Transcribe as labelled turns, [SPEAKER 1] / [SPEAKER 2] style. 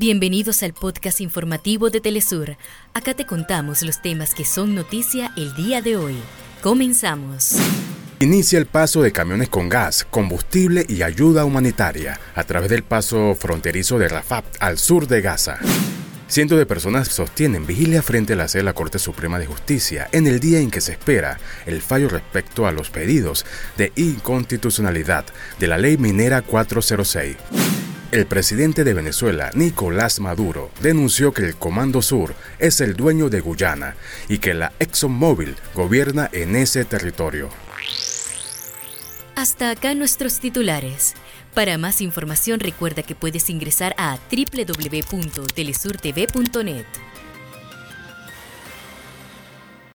[SPEAKER 1] Bienvenidos al podcast informativo de Telesur. Acá te contamos los temas que son noticia el día de hoy. Comenzamos.
[SPEAKER 2] Inicia el paso de camiones con gas, combustible y ayuda humanitaria a través del paso fronterizo de Rafah al sur de Gaza. Cientos de personas sostienen vigilia frente a la sede de la Corte Suprema de Justicia en el día en que se espera el fallo respecto a los pedidos de inconstitucionalidad de la ley minera 406. El presidente de Venezuela, Nicolás Maduro, denunció que el Comando Sur es el dueño de Guyana y que la ExxonMobil gobierna en ese territorio.
[SPEAKER 1] Hasta acá nuestros titulares. Para más información recuerda que puedes ingresar a www.telesurtv.net.